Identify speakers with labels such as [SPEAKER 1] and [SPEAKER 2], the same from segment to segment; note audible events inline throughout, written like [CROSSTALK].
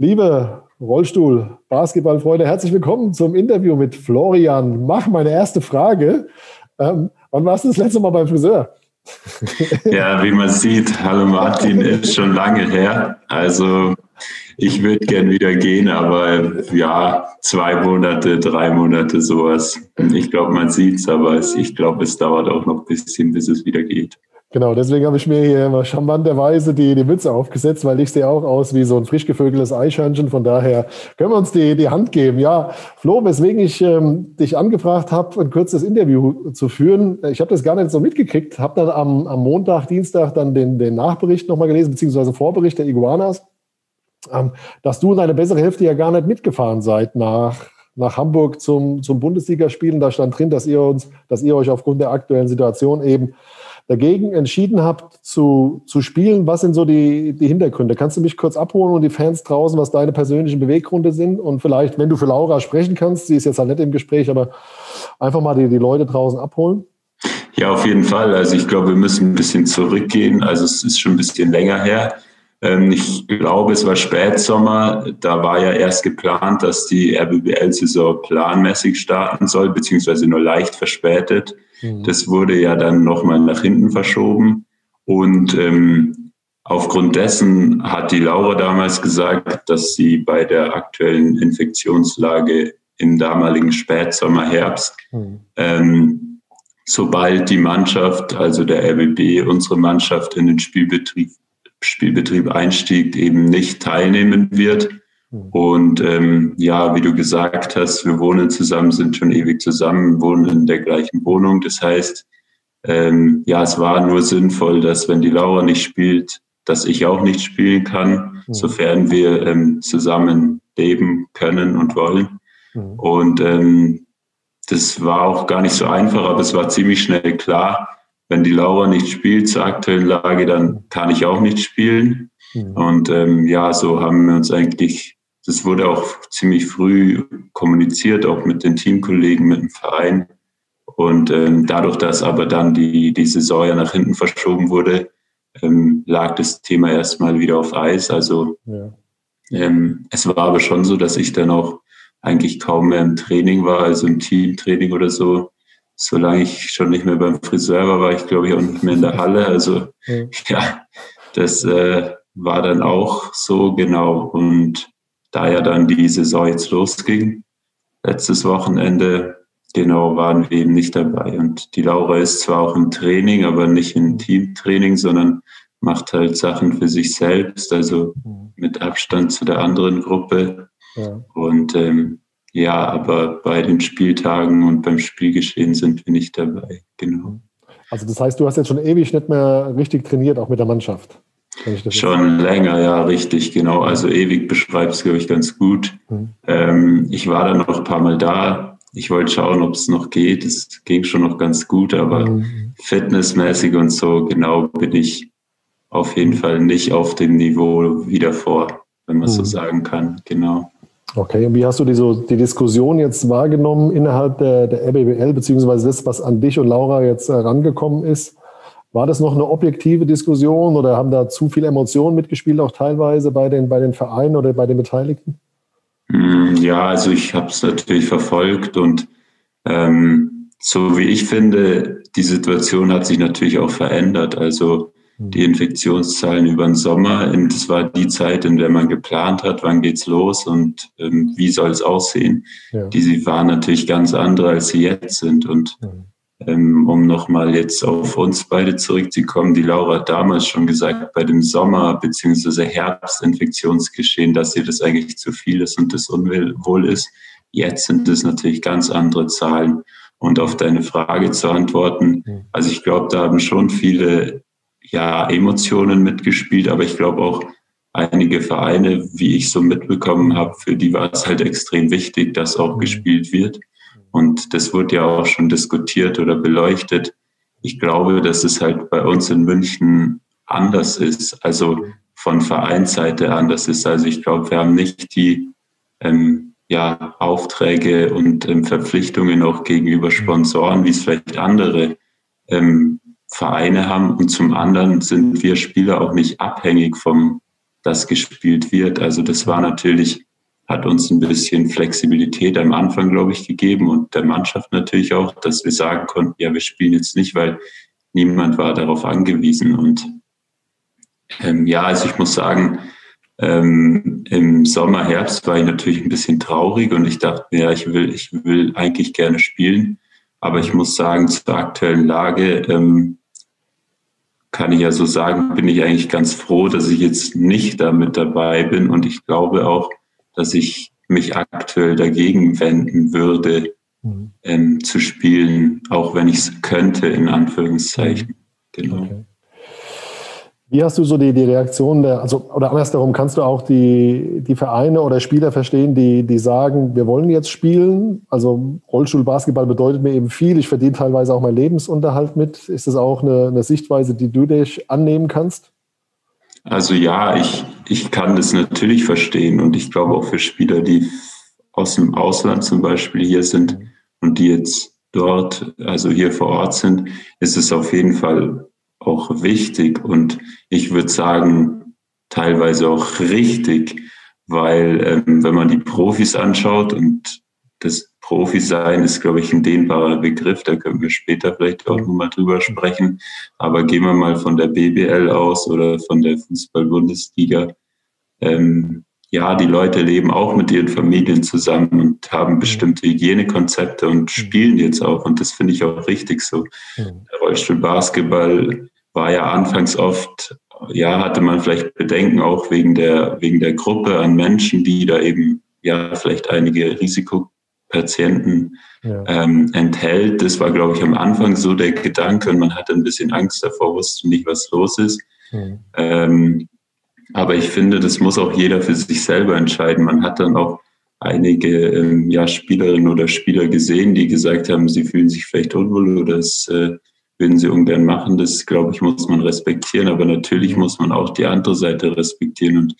[SPEAKER 1] Liebe Rollstuhl, Basketballfreunde, herzlich willkommen zum Interview mit Florian Mach. Meine erste Frage. Ähm, wann warst du das letzte Mal beim Friseur? [LAUGHS]
[SPEAKER 2] Ja, wie man sieht, hallo Martin, ist schon lange her. Also ich würde gern wieder gehen, aber ja, zwei Monate, drei Monate sowas. Ich glaube, man sieht es, aber ich glaube, es dauert auch noch ein bisschen, bis es wieder geht.
[SPEAKER 1] Genau, deswegen habe ich mir hier immer charmanterweise die, die Mütze aufgesetzt, weil ich sehe auch aus wie so ein frisch gevögeltes Eichhörnchen. Von daher können wir uns die, die Hand geben. Ja, Flo, weswegen ich ähm, dich angefragt habe, ein kurzes Interview zu führen. Ich habe das gar nicht so mitgekriegt, habe dann am, am Montag, Dienstag dann den, den Nachbericht nochmal gelesen, beziehungsweise Vorbericht der Iguanas, ähm, dass du und deine bessere Hälfte ja gar nicht mitgefahren seid nach, nach Hamburg zum, zum Bundesligaspielen. Da stand drin, dass ihr uns, dass ihr euch aufgrund der aktuellen Situation eben dagegen entschieden habt zu, zu spielen. Was sind so die, die Hintergründe? Kannst du mich kurz abholen und die Fans draußen, was deine persönlichen Beweggründe sind? Und vielleicht, wenn du für Laura sprechen kannst, sie ist jetzt halt nicht im Gespräch, aber einfach mal die, die Leute draußen abholen.
[SPEAKER 2] Ja, auf jeden Fall. Also ich glaube, wir müssen ein bisschen zurückgehen. Also es ist schon ein bisschen länger her. Ähm, ich glaube, es war Spätsommer. Da war ja erst geplant, dass die RBBL-Saison planmäßig starten soll, beziehungsweise nur leicht verspätet. Mhm. Das wurde ja dann nochmal nach hinten verschoben. Und ähm, aufgrund dessen hat die Laura damals gesagt, dass sie bei der aktuellen Infektionslage im damaligen Spätsommer, Herbst, mhm. ähm, sobald die Mannschaft, also der RBB, unsere Mannschaft in den Spielbetrieb, Spielbetrieb einstieg, eben nicht teilnehmen wird. Mhm. Und ähm, ja, wie du gesagt hast, wir wohnen zusammen, sind schon ewig zusammen, wohnen in der gleichen Wohnung. Das heißt, ähm, ja, es war nur sinnvoll, dass wenn die Laura nicht spielt, dass ich auch nicht spielen kann, mhm. sofern wir ähm, zusammen leben können und wollen. Mhm. Und ähm, das war auch gar nicht so einfach, aber es war ziemlich schnell klar, wenn die Laura nicht spielt zur aktuellen Lage, dann kann ich auch nicht spielen. Mhm. Und ähm, ja, so haben wir uns eigentlich das wurde auch ziemlich früh kommuniziert, auch mit den Teamkollegen, mit dem Verein. Und ähm, dadurch, dass aber dann die, die Saison ja nach hinten verschoben wurde, ähm, lag das Thema erstmal wieder auf Eis. Also ja. ähm, es war aber schon so, dass ich dann auch eigentlich kaum mehr im Training war, also im Teamtraining oder so. Solange ich schon nicht mehr beim Friseur war, war ich glaube ich auch nicht mehr in der Halle. Also ja, [LAUGHS] ja das äh, war dann auch so genau. Und da ja dann die Saison jetzt losging, letztes Wochenende, genau, waren wir eben nicht dabei. Und die Laura ist zwar auch im Training, aber nicht im Teamtraining, sondern macht halt Sachen für sich selbst, also mhm. mit Abstand zu der anderen Gruppe. Ja. Und ähm, ja, aber bei den Spieltagen und beim Spielgeschehen sind wir nicht dabei, genau.
[SPEAKER 1] Also das heißt, du hast jetzt schon ewig nicht mehr richtig trainiert, auch mit der Mannschaft.
[SPEAKER 2] Schon länger, ja, richtig, genau. Also ewig beschreibt es, glaube ich, ganz gut. Mhm. Ähm, ich war dann noch ein paar Mal da. Ich wollte schauen, ob es noch geht. Es ging schon noch ganz gut, aber mhm. fitnessmäßig und so genau bin ich auf jeden Fall nicht auf dem Niveau wie davor, wenn man mhm. so sagen kann. Genau.
[SPEAKER 1] Okay, und wie hast du die, so, die Diskussion jetzt wahrgenommen innerhalb der, der RBBL, beziehungsweise das, was an dich und Laura jetzt herangekommen ist? War das noch eine objektive Diskussion oder haben da zu viele Emotionen mitgespielt, auch teilweise bei den, bei den Vereinen oder bei den Beteiligten?
[SPEAKER 2] Hm, ja, also ich habe es natürlich verfolgt und ähm, so wie ich finde, die Situation hat sich natürlich auch verändert. Also hm. die Infektionszahlen über den Sommer, das war die Zeit, in der man geplant hat, wann geht's los und ähm, wie soll es aussehen. Ja. Die waren natürlich ganz andere, als sie jetzt sind. Und mhm ähm, um nochmal jetzt auf uns beide zurückzukommen, die Laura hat damals schon gesagt, bei dem Sommer- bzw. Herbstinfektionsgeschehen, dass ihr das eigentlich zu viel ist und das unwohl ist. Jetzt sind es natürlich ganz andere Zahlen. Und auf deine Frage zu antworten, also ich glaube, da haben schon viele ja, Emotionen mitgespielt, aber ich glaube auch einige Vereine, wie ich so mitbekommen habe, für die war es halt extrem wichtig, dass auch mhm. gespielt wird. Und das wurde ja auch schon diskutiert oder beleuchtet. Ich glaube, dass es halt bei uns in München anders ist, also von Vereinsseite anders ist. Also ich glaube, wir haben nicht die ähm, ja, Aufträge und ähm, Verpflichtungen auch gegenüber Sponsoren, wie es vielleicht andere ähm, Vereine haben. Und zum anderen sind wir Spieler auch nicht abhängig vom dass gespielt wird. Also das war natürlich, hat uns ein bisschen Flexibilität am Anfang, glaube ich, gegeben und der Mannschaft natürlich auch, dass wir sagen konnten, ja, wir spielen jetzt nicht, weil niemand war darauf angewiesen. Und ähm, ja, also ich muss sagen, ähm, im Sommer, Herbst war ich natürlich ein bisschen traurig und ich dachte ja, ich will, ich will eigentlich gerne spielen. Aber ich muss sagen, zur aktuellen Lage ähm, kann ich ja so sagen, bin ich eigentlich ganz froh, dass ich jetzt nicht damit dabei bin. Und ich glaube auch, dass ich mich aktuell dagegen wenden würde, mhm. ähm, zu spielen, auch wenn ich es könnte, in Anführungszeichen. Mhm. Genau. Okay.
[SPEAKER 1] Wie hast du so die, die Reaktion der, also, oder andersherum, kannst du auch die, die Vereine oder Spieler verstehen, die, die sagen, wir wollen jetzt spielen? Also Rollstuhlbasketball bedeutet mir eben viel. Ich verdiene teilweise auch meinen Lebensunterhalt mit. Ist das auch eine, eine Sichtweise, die du dich annehmen kannst?
[SPEAKER 2] Also ja, ich, ich kann das natürlich verstehen und ich glaube auch für Spieler, die aus dem Ausland zum Beispiel hier sind und die jetzt dort, also hier vor Ort sind, ist es auf jeden Fall auch wichtig und ich würde sagen, teilweise auch richtig, weil ähm, wenn man die Profis anschaut und das Profi-Sein ist, glaube ich, ein dehnbarer Begriff, da können wir später vielleicht auch nochmal drüber sprechen. Aber gehen wir mal von der BBL aus oder von der Fußball-Bundesliga. Ähm, ja, die Leute leben auch mit ihren Familien zusammen und haben mhm. bestimmte Hygienekonzepte und mhm. spielen jetzt auch. Und das finde ich auch richtig so. Mhm. Der Rollstuhl-Basketball war ja anfangs oft, ja, hatte man vielleicht Bedenken auch wegen der, wegen der Gruppe an Menschen, die da eben, ja, vielleicht einige Risikopatienten ja. ähm, enthält. Das war, glaube ich, am Anfang so der Gedanke und man hatte ein bisschen Angst davor, wusste nicht, was los ist. Mhm. Ähm, aber ich finde, das muss auch jeder für sich selber entscheiden. Man hat dann auch einige ähm, ja, Spielerinnen oder Spieler gesehen, die gesagt haben, sie fühlen sich vielleicht unwohl oder es äh, würden sie ungern machen. Das, glaube ich, muss man respektieren. Aber natürlich muss man auch die andere Seite respektieren. Und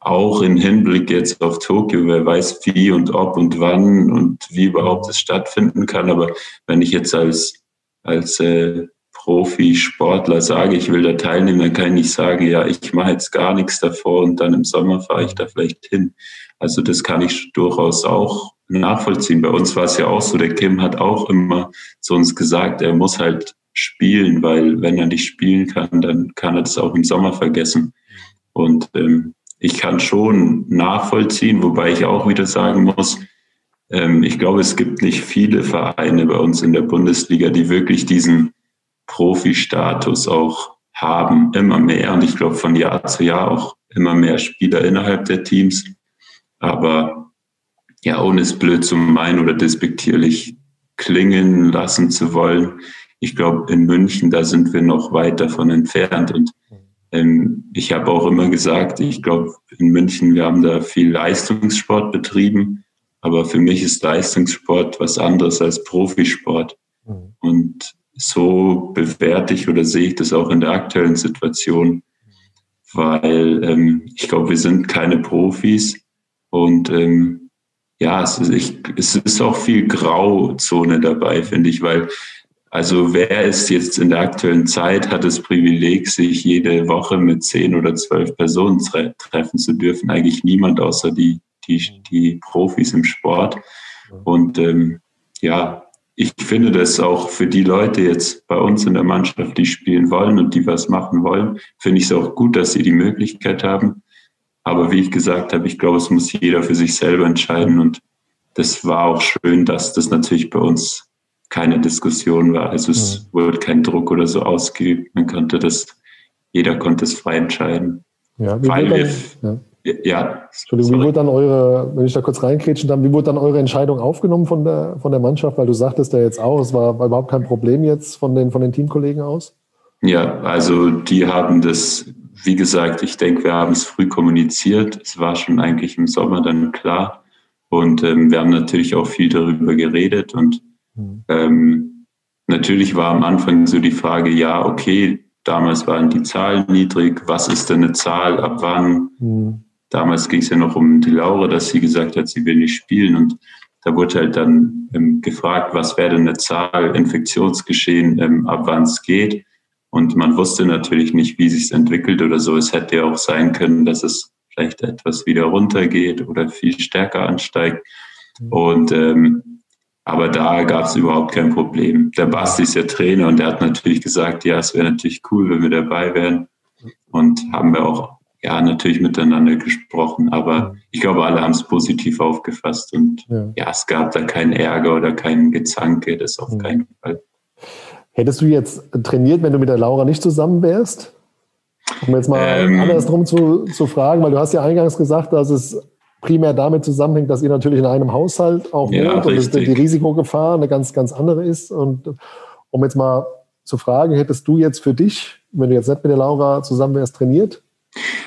[SPEAKER 2] auch im Hinblick jetzt auf Tokio, wer weiß wie und ob und wann und wie überhaupt es stattfinden kann. Aber wenn ich jetzt als, als äh, Profisportler sage, ich will da teilnehmen, dann kann ich nicht sagen, ja, ich mache jetzt gar nichts davor und dann im Sommer fahre ich da vielleicht hin. Also das kann ich durchaus auch nachvollziehen. Bei uns war es ja auch so, der Kim hat auch immer zu uns gesagt, er muss halt spielen, weil wenn er nicht spielen kann, dann kann er das auch im Sommer vergessen. Und ähm, ich kann schon nachvollziehen, wobei ich auch wieder sagen muss, ähm, ich glaube, es gibt nicht viele Vereine bei uns in der Bundesliga, die wirklich diesen Profi-Status auch haben, immer mehr. Und ich glaube, von Jahr zu Jahr auch immer mehr Spieler innerhalb der Teams. Aber ja, ohne es blöd zu meinen oder despektierlich klingen lassen zu wollen, ich glaube, in München, da sind wir noch weit davon entfernt. Und ähm, ich habe auch immer gesagt, ich glaube, in München, wir haben da viel Leistungssport betrieben. Aber für mich ist Leistungssport was anderes als Profisport. Mhm. Und so bewerte ich oder sehe ich das auch in der aktuellen Situation, weil ähm, ich glaube, wir sind keine Profis und ähm, ja, es ist, ich, es ist auch viel Grauzone dabei, finde ich, weil also wer ist jetzt in der aktuellen Zeit, hat das Privileg, sich jede Woche mit zehn oder zwölf Personen tre treffen zu dürfen? Eigentlich niemand außer die, die, die Profis im Sport. Und ähm, ja, ich finde das auch für die Leute jetzt bei uns in der Mannschaft, die spielen wollen und die was machen wollen, finde ich es auch gut, dass sie die Möglichkeit haben. Aber wie ich gesagt habe, ich glaube, es muss jeder für sich selber entscheiden. Und das war auch schön, dass das natürlich bei uns keine Diskussion war. Also es mhm. wurde kein Druck oder so ausgeübt. Man konnte das, jeder konnte es frei entscheiden.
[SPEAKER 1] Ja, weil wir, dann, ja. ja. Entschuldigung, wie wurde dann eure, wenn ich da kurz reinkretschen darf, wie wurde dann eure Entscheidung aufgenommen von der, von der Mannschaft? Weil du sagtest ja jetzt auch, es war, war überhaupt kein Problem jetzt von den, von den Teamkollegen aus?
[SPEAKER 2] Ja, also die haben das, wie gesagt, ich denke, wir haben es früh kommuniziert. Es war schon eigentlich im Sommer dann klar. Und ähm, wir haben natürlich auch viel darüber geredet und Mhm. Ähm, natürlich war am Anfang so die Frage, ja, okay, damals waren die Zahlen niedrig, was ist denn eine Zahl, ab wann? Mhm. Damals ging es ja noch um die Laura, dass sie gesagt hat, sie will nicht spielen und da wurde halt dann ähm, gefragt, was wäre denn eine Zahl, Infektionsgeschehen, ähm, ab wann es geht. Und man wusste natürlich nicht, wie sich entwickelt oder so. Es hätte ja auch sein können, dass es vielleicht etwas wieder runtergeht oder viel stärker ansteigt. Mhm. Und ähm, aber da gab es überhaupt kein Problem. Der Basti ist ja Trainer und der hat natürlich gesagt, ja, es wäre natürlich cool, wenn wir dabei wären. Und haben wir auch ja natürlich miteinander gesprochen. Aber ich glaube, alle haben es positiv aufgefasst und ja. ja. es gab da keinen Ärger oder keinen Gezanke, das auf keinen Fall.
[SPEAKER 1] Hättest du jetzt trainiert, wenn du mit der Laura nicht zusammen wärst? Um jetzt mal ähm, andersrum zu, zu fragen, weil du hast ja eingangs gesagt, dass es primär damit zusammenhängt, dass ihr natürlich in einem Haushalt auch ja, wohnt und die Risikogefahr eine ganz, ganz andere ist. Und um jetzt mal zu fragen, hättest du jetzt für dich, wenn du jetzt nicht mit der Laura zusammen wärst, trainiert?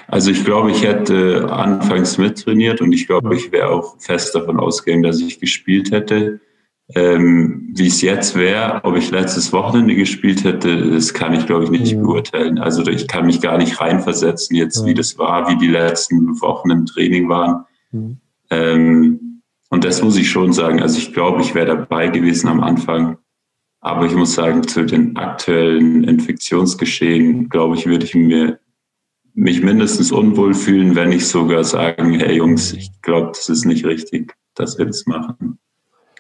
[SPEAKER 2] Also ich glaube, ich hätte anfangs mittrainiert und ich glaube, ich wäre auch fest davon ausgegangen, dass ich gespielt hätte. Ähm, wie es jetzt wäre, ob ich letztes Wochenende gespielt hätte, das kann ich, glaube ich, nicht mhm. beurteilen. Also ich kann mich gar nicht reinversetzen jetzt, mhm. wie das war, wie die letzten Wochen im Training waren. Ähm, und das muss ich schon sagen. Also ich glaube, ich wäre dabei gewesen am Anfang. Aber ich muss sagen, zu den aktuellen Infektionsgeschehen, glaube ich, würde ich mir mich mindestens unwohl fühlen, wenn ich sogar sagen, hey Jungs, ich glaube, das ist nicht richtig, dass wir das machen.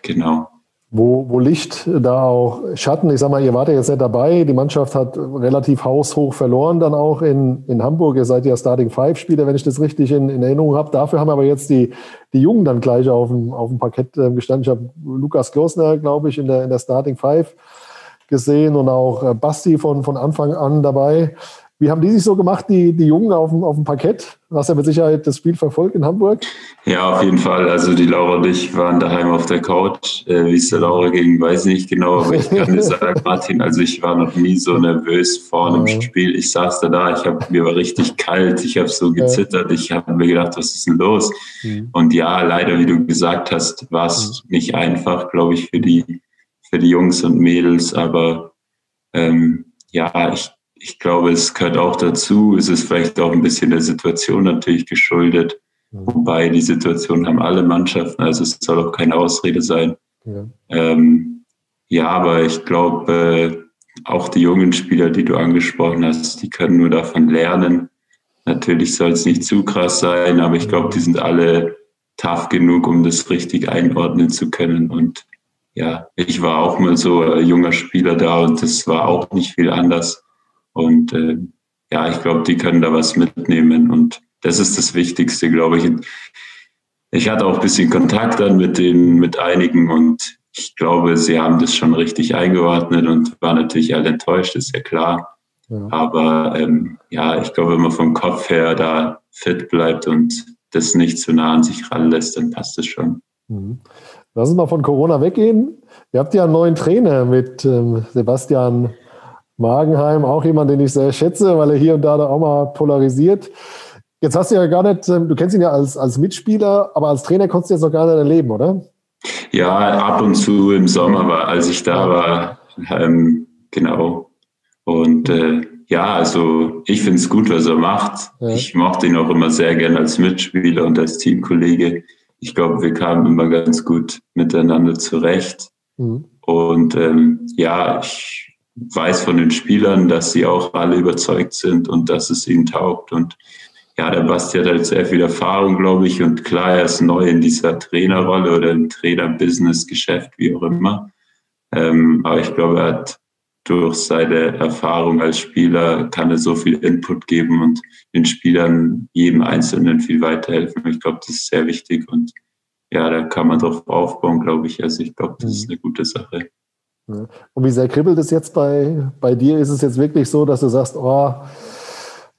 [SPEAKER 2] Genau
[SPEAKER 1] wo, wo Licht, da auch Schatten. Ich sag mal, ihr wart ja jetzt nicht dabei. Die Mannschaft hat relativ haushoch verloren dann auch in, in Hamburg. Ihr seid ja Starting Five Spieler, wenn ich das richtig in, in Erinnerung habe. Dafür haben aber jetzt die, die Jungen dann gleich auf dem, auf dem Parkett äh, gestanden. Ich habe Lukas Klosner, glaube ich, in der, in der Starting Five gesehen und auch äh, Basti von, von Anfang an dabei. Wie haben die sich so gemacht, die, die Jungen auf dem, auf dem Parkett? Du hast ja mit Sicherheit das Spiel verfolgt in Hamburg.
[SPEAKER 2] Ja, auf jeden Fall. Also die Laura und ich waren daheim auf der Couch. Äh, wie es der Laura ging, weiß ich nicht genau, aber ich kann dir sagen, Martin, also ich war noch nie so nervös vor einem ja. Spiel. Ich saß da da, ich hab, mir war richtig kalt, ich habe so gezittert, ich habe mir gedacht, was ist denn los? Mhm. Und ja, leider, wie du gesagt hast, war es mhm. nicht einfach, glaube ich, für die, für die Jungs und Mädels, aber ähm, ja, ich ich glaube, es gehört auch dazu. Es ist vielleicht auch ein bisschen der Situation natürlich geschuldet. Wobei die Situation haben alle Mannschaften, also es soll auch keine Ausrede sein. Ja, ähm, ja aber ich glaube, äh, auch die jungen Spieler, die du angesprochen hast, die können nur davon lernen. Natürlich soll es nicht zu krass sein, aber ich glaube, die sind alle tough genug, um das richtig einordnen zu können. Und ja, ich war auch mal so ein junger Spieler da und das war auch nicht viel anders. Und äh, ja, ich glaube, die können da was mitnehmen. Und das ist das Wichtigste, glaube ich. Ich hatte auch ein bisschen Kontakt dann mit den, mit einigen und ich glaube, sie haben das schon richtig eingeordnet und waren natürlich alle enttäuscht, ist ja klar. Ja. Aber ähm, ja, ich glaube, wenn man vom Kopf her da fit bleibt und das nicht zu nah an sich ranlässt, dann passt es schon. Mhm.
[SPEAKER 1] Lass uns mal von Corona weggehen. Ihr habt ja einen neuen Trainer mit ähm, Sebastian Magenheim, auch jemand, den ich sehr schätze, weil er hier und da auch mal polarisiert. Jetzt hast du ja gar nicht, ähm, du kennst ihn ja als, als Mitspieler, aber als Trainer konntest du jetzt noch gar nicht erleben, oder?
[SPEAKER 2] Ja, ab und zu im Sommer war, als ich da war, ähm, genau. Und äh, ja, also ich finde es gut, was er macht. Ja. Ich mochte ihn auch immer sehr gern als Mitspieler und als Teamkollege. Ich glaube, wir kamen immer ganz gut miteinander zurecht. Mhm. Und ähm, ja, ich weiß von den Spielern, dass sie auch alle überzeugt sind und dass es ihnen taugt. Und ja, der Basti hat halt sehr viel Erfahrung, glaube ich. Und klar, er ist neu in dieser Trainerrolle oder im Trainer-Business-Geschäft, wie auch immer. Ähm, aber ich glaube, er hat durch seine Erfahrung als Spieler kann er so viel Input geben und den Spielern, jedem Einzelnen viel weiterhelfen. Ich glaube, das ist sehr wichtig und ja, da kann man drauf aufbauen, glaube ich. Also ich glaube, das ist mhm. eine gute Sache.
[SPEAKER 1] Und wie sehr kribbelt es jetzt bei, bei dir? Ist es jetzt wirklich so, dass du sagst, oh,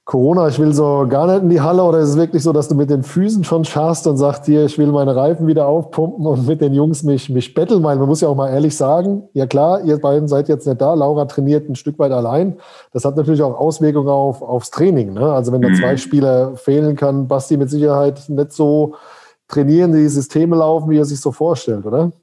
[SPEAKER 1] Corona, ich will so gar nicht in die Halle oder ist es wirklich so, dass du mit den Füßen schon schaust und sagst dir, ich will meine Reifen wieder aufpumpen und mit den Jungs mich, mich betteln? Weil man muss ja auch mal ehrlich sagen, ja klar, ihr beiden seid jetzt nicht da, Laura trainiert ein Stück weit allein. Das hat natürlich auch Auswirkungen auf, aufs Training. Ne? Also wenn da zwei mhm. Spieler fehlen, kann Basti mit Sicherheit nicht so trainieren, die Systeme laufen, wie er sich so vorstellt, oder?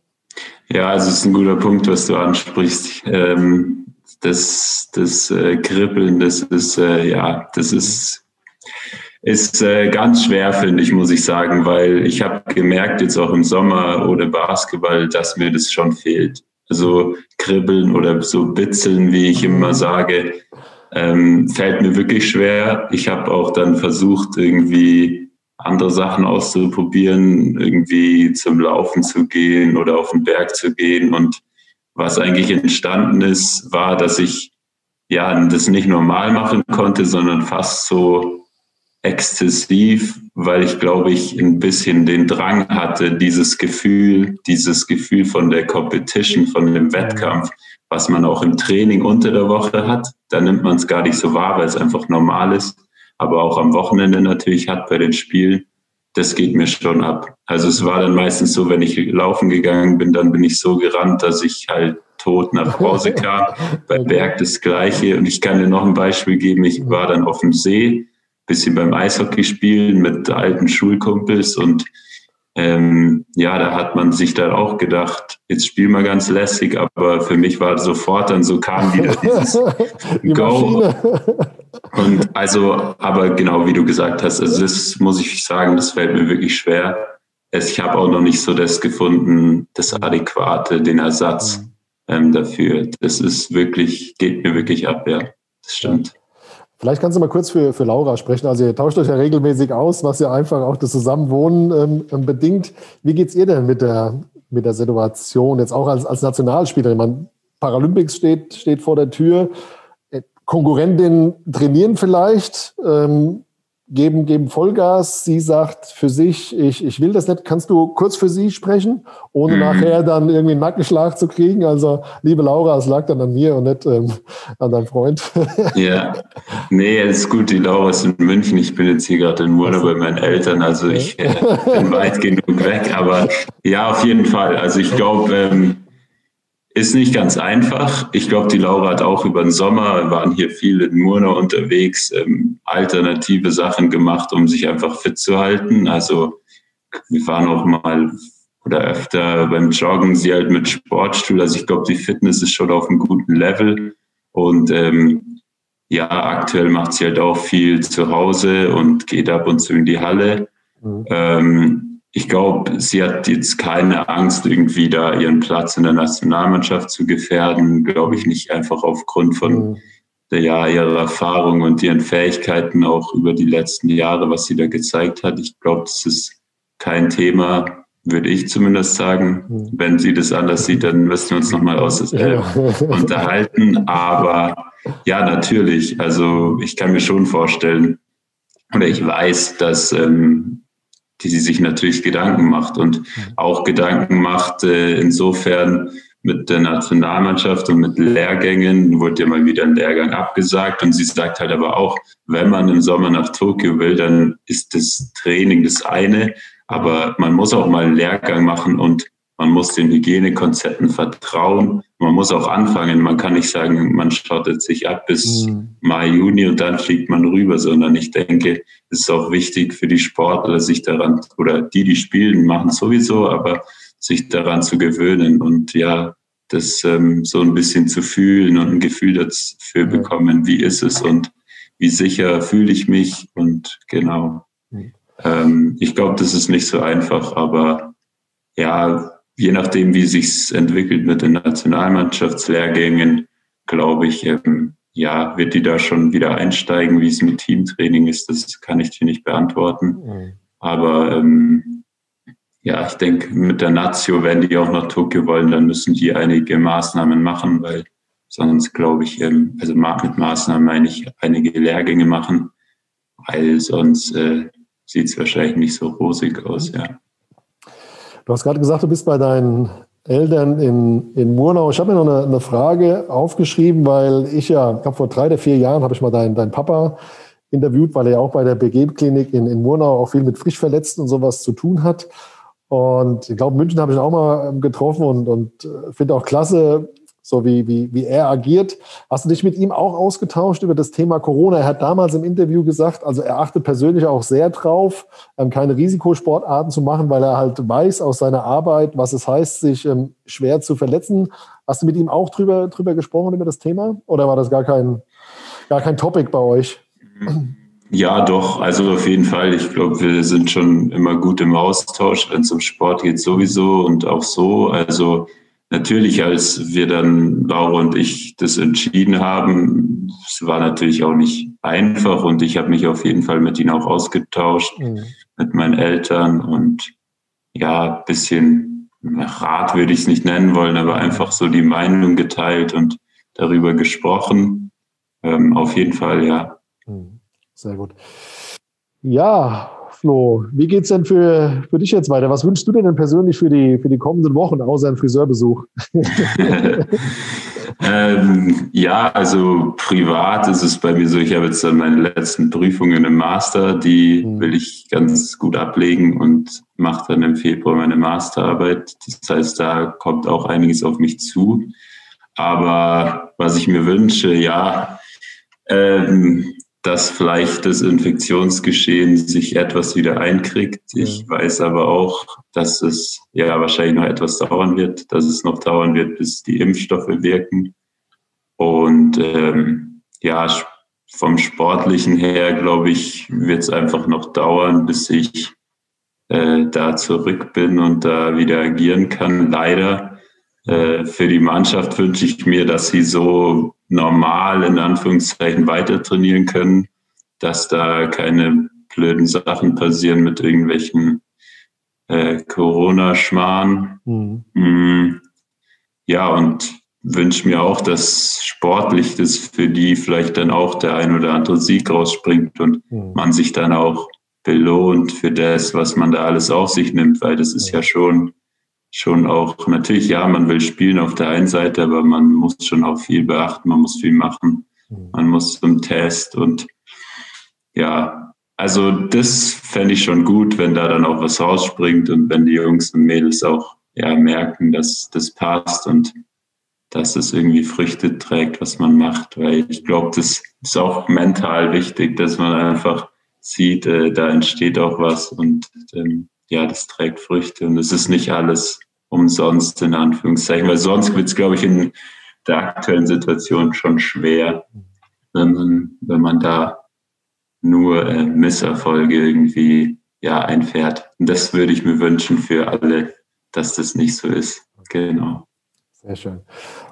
[SPEAKER 2] Ja, also es ist ein guter Punkt, was du ansprichst. Ähm, das das äh, Kribbeln, das ist, äh, ja, das ist, ist äh, ganz schwer, finde ich, muss ich sagen, weil ich habe gemerkt, jetzt auch im Sommer oder Basketball, dass mir das schon fehlt. Also kribbeln oder so bitzeln, wie ich immer sage. ähm, fällt mir wirklich schwer. Ich habe auch dann versucht, irgendwie andere Sachen auszuprobieren, irgendwie zum Laufen zu gehen oder auf den Berg zu gehen. Und was eigentlich entstanden ist, war, dass ich ja das nicht normal machen konnte, sondern fast so exzessiv, weil ich glaube ich ein bisschen den Drang hatte, dieses Gefühl, dieses Gefühl von der Competition, von dem Wettkampf, was man auch im Training unter der Woche hat. Da nimmt man es gar nicht so wahr, weil es einfach normal ist. Aber auch am Wochenende natürlich hat bei den Spielen, das geht mir schon ab. Also es war dann meistens so, wenn ich laufen gegangen bin, dann bin ich so gerannt, dass ich halt tot nach Hause [LAUGHS] kam. bei Berg das Gleiche. Und ich kann dir noch ein Beispiel geben. Ich war dann auf dem See bisschen beim Eishockey spielen mit alten Schulkumpels und ähm, ja, da hat man sich dann auch gedacht, jetzt spiel mal ganz lässig, aber für mich war sofort dann so kam wieder [LAUGHS] dieses Die Go. Und also, aber genau wie du gesagt hast, also das muss ich sagen, das fällt mir wirklich schwer. Ich habe auch noch nicht so das gefunden, das Adäquate, den Ersatz mhm. ähm, dafür. Das ist wirklich, geht mir wirklich ab, ja. Das stimmt.
[SPEAKER 1] Vielleicht kannst du mal kurz für, für Laura sprechen. Also ihr tauscht euch ja regelmäßig aus, was ja einfach auch das Zusammenwohnen ähm, ähm bedingt. Wie geht es ihr denn mit der, mit der Situation jetzt auch als, als Nationalspielerin? Man, Paralympics steht, steht vor der Tür. Äh, Konkurrentinnen trainieren vielleicht. Ähm, geben, geben Vollgas. Sie sagt für sich, ich, ich will das nicht. Kannst du kurz für sie sprechen, ohne mhm. nachher dann irgendwie einen Nackenschlag zu kriegen? Also, liebe Laura, es lag dann an mir und nicht ähm, an deinem Freund. [LAUGHS]
[SPEAKER 2] ja, nee, ist gut. Die Laura ist in München. Ich bin jetzt hier gerade in Murder bei meinen Eltern. Also, ich äh, bin weit genug weg. Aber ja, auf jeden Fall. Also, ich glaube, ähm, ist nicht ganz einfach. Ich glaube, die Laura hat auch über den Sommer, waren hier viele in Murnau unterwegs, ähm, alternative Sachen gemacht, um sich einfach fit zu halten. Also wir waren auch mal oder öfter beim Joggen, sie halt mit Sportstuhl. Also ich glaube, die Fitness ist schon auf einem guten Level. Und ähm, ja, aktuell macht sie halt auch viel zu Hause und geht ab und zu in die Halle. Mhm. Ähm, ich glaube, sie hat jetzt keine Angst, irgendwie da ihren Platz in der Nationalmannschaft zu gefährden. Glaube ich nicht einfach aufgrund von mhm. der, ja, ihrer Erfahrung und ihren Fähigkeiten auch über die letzten Jahre, was sie da gezeigt hat. Ich glaube, das ist kein Thema, würde ich zumindest sagen. Mhm. Wenn sie das anders sieht, dann müssen wir uns nochmal aus, äh, [LAUGHS] unterhalten. Aber ja, natürlich. Also ich kann mir schon vorstellen, oder ich weiß, dass ähm, die sie sich natürlich Gedanken macht und mhm. auch Gedanken macht, äh, insofern mit der Nationalmannschaft und mit Lehrgängen wurde ja mal wieder ein Lehrgang abgesagt und sie sagt halt aber auch, wenn man im Sommer nach Tokio will, dann ist das Training das eine, aber man muss auch mal einen Lehrgang machen und man muss den Hygienekonzepten vertrauen. Man muss auch anfangen. Man kann nicht sagen, man startet sich ab bis mhm. Mai, Juni und dann fliegt man rüber, sondern ich denke, es ist auch wichtig für die Sportler, sich daran, oder die, die spielen, machen sowieso, aber sich daran zu gewöhnen und ja, das ähm, so ein bisschen zu fühlen und ein Gefühl dafür bekommen, wie ist es und wie sicher fühle ich mich und genau. Ähm, ich glaube, das ist nicht so einfach, aber ja, je nachdem, wie sich's entwickelt mit den Nationalmannschaftslehrgängen, glaube ich, ähm, ja, wird die da schon wieder einsteigen. Wie es mit Teamtraining ist, das kann ich dir nicht beantworten. Mhm. Aber ähm, ja, ich denke, mit der Nazio, wenn die auch nach Tokio wollen, dann müssen die einige Maßnahmen machen, weil sonst glaube ich, ähm, also mit Maßnahmen meine ich einige Lehrgänge machen, weil sonst äh, sieht es wahrscheinlich nicht so rosig aus, ja.
[SPEAKER 1] Du hast gerade gesagt, du bist bei deinen Eltern in, in Murnau. Ich habe mir noch eine, eine, Frage aufgeschrieben, weil ich ja, ich glaube vor drei oder vier Jahren habe ich mal deinen, deinen Papa interviewt, weil er ja auch bei der BG-Klinik in, in Murnau auch viel mit Frischverletzten und sowas zu tun hat. Und ich glaube, München habe ich auch mal ähm, getroffen und, und äh, finde auch klasse, so wie, wie, wie er agiert. Hast du dich mit ihm auch ausgetauscht über das Thema Corona? Er hat damals im Interview gesagt, also er achtet persönlich auch sehr drauf, ähm, keine Risikosportarten zu machen, weil er halt weiß aus seiner Arbeit, was es heißt, sich ähm, schwer zu verletzen. Hast du mit ihm auch drüber, drüber gesprochen, über das Thema? Oder war das gar kein, gar kein Topic bei euch?
[SPEAKER 2] Ja, doch. Also auf jeden Fall. Ich glaube, wir sind schon immer gut im Austausch, wenn es um Sport geht sowieso und auch so. Also natürlich, als wir dann, Laura und ich, das entschieden haben, es war natürlich auch nicht einfach und ich habe mich auf jeden Fall mit ihnen auch ausgetauscht, mhm. mit meinen Eltern und ja, bisschen Rat würde ich es nicht nennen wollen, aber einfach so die Meinung geteilt und darüber gesprochen. Ähm, auf jeden Fall, ja.
[SPEAKER 1] Mhm. Sehr gut. Ja, Flo, wie geht's denn für, für dich jetzt weiter? Was wünschst du dir denn persönlich für die, für die kommenden Wochen, außer einen Friseurbesuch? [LAUGHS]
[SPEAKER 2] ähm, ja, also privat ist es bei mir so, ich habe jetzt dann meine letzten Prüfungen im Master, die mhm. will ich ganz gut ablegen und mache dann im Februar meine Masterarbeit. Das heißt, da kommt auch einiges auf mich zu. Aber was ich mir wünsche, ja, ähm, dass vielleicht das Infektionsgeschehen sich etwas wieder einkriegt. Ich weiß aber auch, dass es ja wahrscheinlich noch etwas dauern wird, dass es noch dauern wird, bis die Impfstoffe wirken. Und ähm, ja, vom Sportlichen her, glaube ich, wird es einfach noch dauern, bis ich äh, da zurück bin und da wieder agieren kann. Leider. Äh, für die Mannschaft wünsche ich mir, dass sie so normal in Anführungszeichen weiter trainieren können, dass da keine blöden Sachen passieren mit irgendwelchen äh, Corona-Schmarrn. Mhm. Mm, ja, und wünsche mir auch, dass sportlich das für die vielleicht dann auch der ein oder andere Sieg rausspringt und mhm. man sich dann auch belohnt für das, was man da alles auf sich nimmt, weil das ist ja, ja schon schon auch, natürlich, ja, man will spielen auf der einen Seite, aber man muss schon auch viel beachten, man muss viel machen, mhm. man muss zum Test und ja, also das fände ich schon gut, wenn da dann auch was rausspringt und wenn die Jungs und Mädels auch ja, merken, dass das passt und dass es irgendwie Früchte trägt, was man macht, weil ich glaube, das ist auch mental wichtig, dass man einfach sieht, äh, da entsteht auch was und ähm, ja, das trägt Früchte und es ist nicht alles umsonst in Anführungszeichen, weil sonst wird es, glaube ich, in der aktuellen Situation schon schwer, wenn man, wenn man da nur äh, Misserfolge irgendwie ja, einfährt. Und das würde ich mir wünschen für alle, dass das nicht so ist. Genau.
[SPEAKER 1] Sehr schön.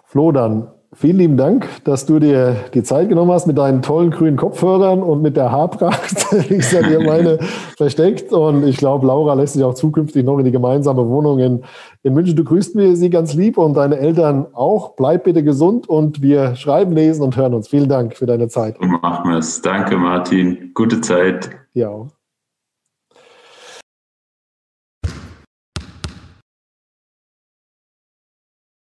[SPEAKER 1] Flo, dann Vielen lieben Dank, dass du dir die Zeit genommen hast mit deinen tollen grünen Kopfhörern und mit der Haarpracht. [LAUGHS] ich sage dir meine versteckt. Und ich glaube, Laura lässt sich auch zukünftig noch in die gemeinsame Wohnung in, in München. Du grüßt mir sie ganz lieb und deine Eltern auch. Bleib bitte gesund und wir schreiben, lesen und hören uns. Vielen Dank für deine Zeit.
[SPEAKER 2] Machen wir es. Danke, Martin. Gute Zeit.
[SPEAKER 1] Ja.